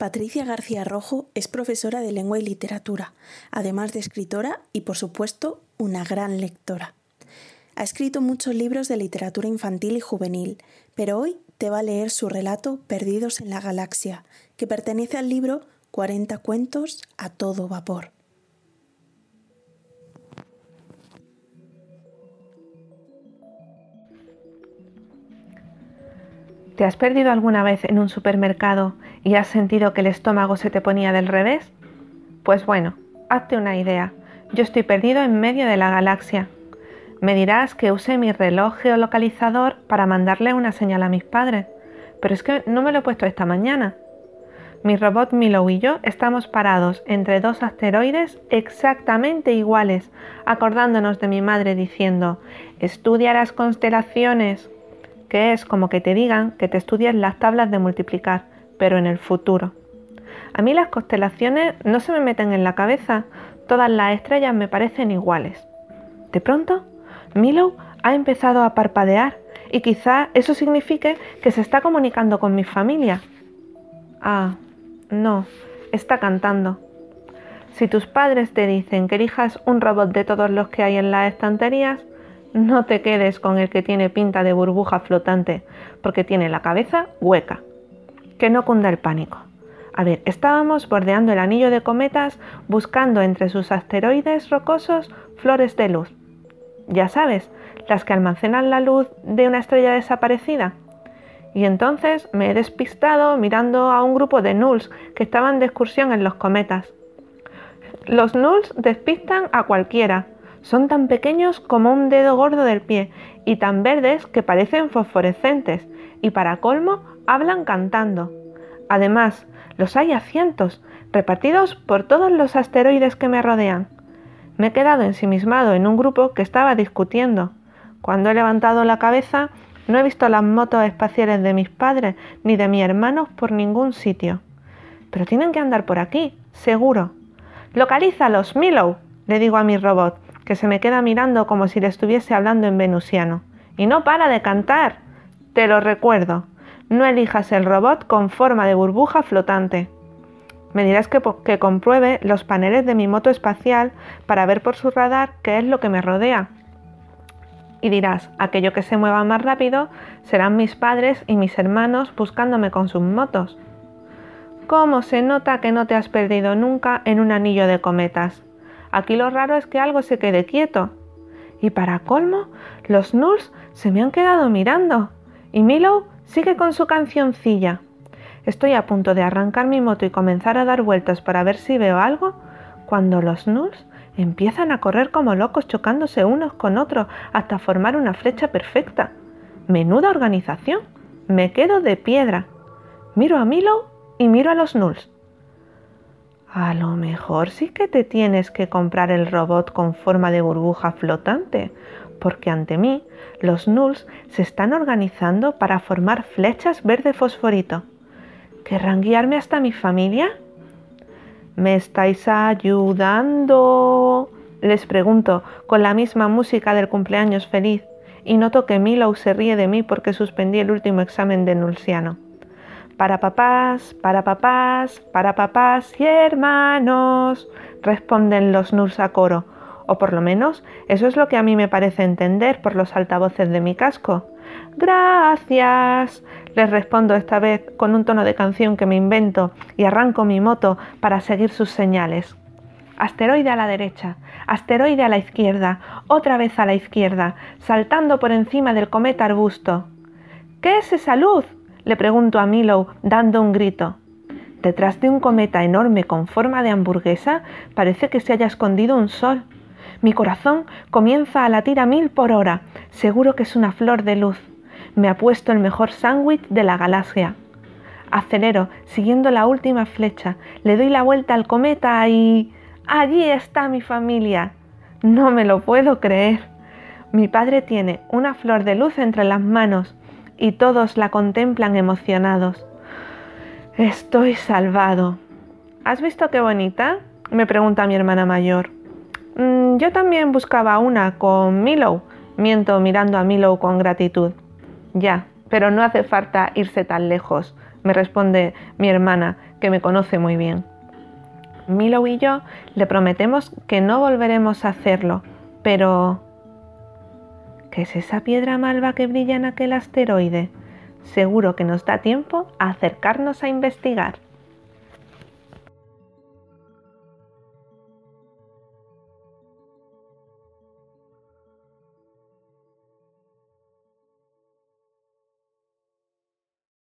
Patricia García Rojo es profesora de lengua y literatura, además de escritora y, por supuesto, una gran lectora. Ha escrito muchos libros de literatura infantil y juvenil, pero hoy te va a leer su relato Perdidos en la Galaxia, que pertenece al libro 40 cuentos a todo vapor. ¿Te has perdido alguna vez en un supermercado y has sentido que el estómago se te ponía del revés? Pues bueno, hazte una idea. Yo estoy perdido en medio de la galaxia. Me dirás que use mi reloj geolocalizador para mandarle una señal a mis padres, pero es que no me lo he puesto esta mañana. Mi robot Milo y yo estamos parados entre dos asteroides exactamente iguales, acordándonos de mi madre diciendo, estudia las constelaciones, que es como que te digan que te estudies las tablas de multiplicar, pero en el futuro. A mí las constelaciones no se me meten en la cabeza, todas las estrellas me parecen iguales. De pronto, Milo ha empezado a parpadear y quizá eso signifique que se está comunicando con mi familia. Ah, no, está cantando. Si tus padres te dicen que elijas un robot de todos los que hay en las estanterías, no te quedes con el que tiene pinta de burbuja flotante, porque tiene la cabeza hueca. Que no cunda el pánico. A ver, estábamos bordeando el anillo de cometas buscando entre sus asteroides rocosos flores de luz. Ya sabes, las que almacenan la luz de una estrella desaparecida. Y entonces me he despistado mirando a un grupo de nulls que estaban de excursión en los cometas. Los nulls despistan a cualquiera, son tan pequeños como un dedo gordo del pie y tan verdes que parecen fosforescentes y para colmo hablan cantando. Además, los hay a cientos, repartidos por todos los asteroides que me rodean. Me he quedado ensimismado en un grupo que estaba discutiendo. Cuando he levantado la cabeza, no he visto las motos espaciales de mis padres ni de mis hermanos por ningún sitio. Pero tienen que andar por aquí, seguro. Localízalos, Milo, le digo a mi robot, que se me queda mirando como si le estuviese hablando en venusiano. Y no para de cantar. Te lo recuerdo. No elijas el robot con forma de burbuja flotante. Me dirás que, que compruebe los paneles de mi moto espacial para ver por su radar qué es lo que me rodea. Y dirás, aquello que se mueva más rápido serán mis padres y mis hermanos buscándome con sus motos. ¿Cómo se nota que no te has perdido nunca en un anillo de cometas? Aquí lo raro es que algo se quede quieto. Y para colmo, los Nulls se me han quedado mirando. Y Milo sigue con su cancioncilla. Estoy a punto de arrancar mi moto y comenzar a dar vueltas para ver si veo algo, cuando los Nulls empiezan a correr como locos chocándose unos con otros hasta formar una flecha perfecta. Menuda organización. Me quedo de piedra. Miro a Milo y miro a los Nulls. A lo mejor sí que te tienes que comprar el robot con forma de burbuja flotante, porque ante mí los nulls se están organizando para formar flechas verde fosforito. ¿Querrán guiarme hasta mi familia? ¿Me estáis ayudando? Les pregunto con la misma música del cumpleaños feliz y noto que Milo se ríe de mí porque suspendí el último examen de nulsiano para papás, para papás, para papás y hermanos, responden los Nurs a coro, o por lo menos eso es lo que a mí me parece entender por los altavoces de mi casco. Gracias, les respondo esta vez con un tono de canción que me invento y arranco mi moto para seguir sus señales. Asteroide a la derecha, asteroide a la izquierda, otra vez a la izquierda, saltando por encima del cometa arbusto. ¿Qué es esa luz? Le pregunto a Milo dando un grito. Detrás de un cometa enorme con forma de hamburguesa parece que se haya escondido un sol. Mi corazón comienza a latir a mil por hora. Seguro que es una flor de luz. Me ha puesto el mejor sándwich de la galaxia. Acelero, siguiendo la última flecha. Le doy la vuelta al cometa y... Allí está mi familia. No me lo puedo creer. Mi padre tiene una flor de luz entre las manos y todos la contemplan emocionados. Estoy salvado. ¿Has visto qué bonita? me pregunta mi hermana mayor. Mm, yo también buscaba una con Milo, miento mirando a Milo con gratitud. Ya, Pero no hace falta irse tan lejos, me responde mi hermana, que me conoce muy bien. Milo y yo le prometemos que no volveremos a hacerlo, pero... ¿Qué es esa piedra malva que brilla en aquel asteroide? Seguro que nos da tiempo a acercarnos a investigar.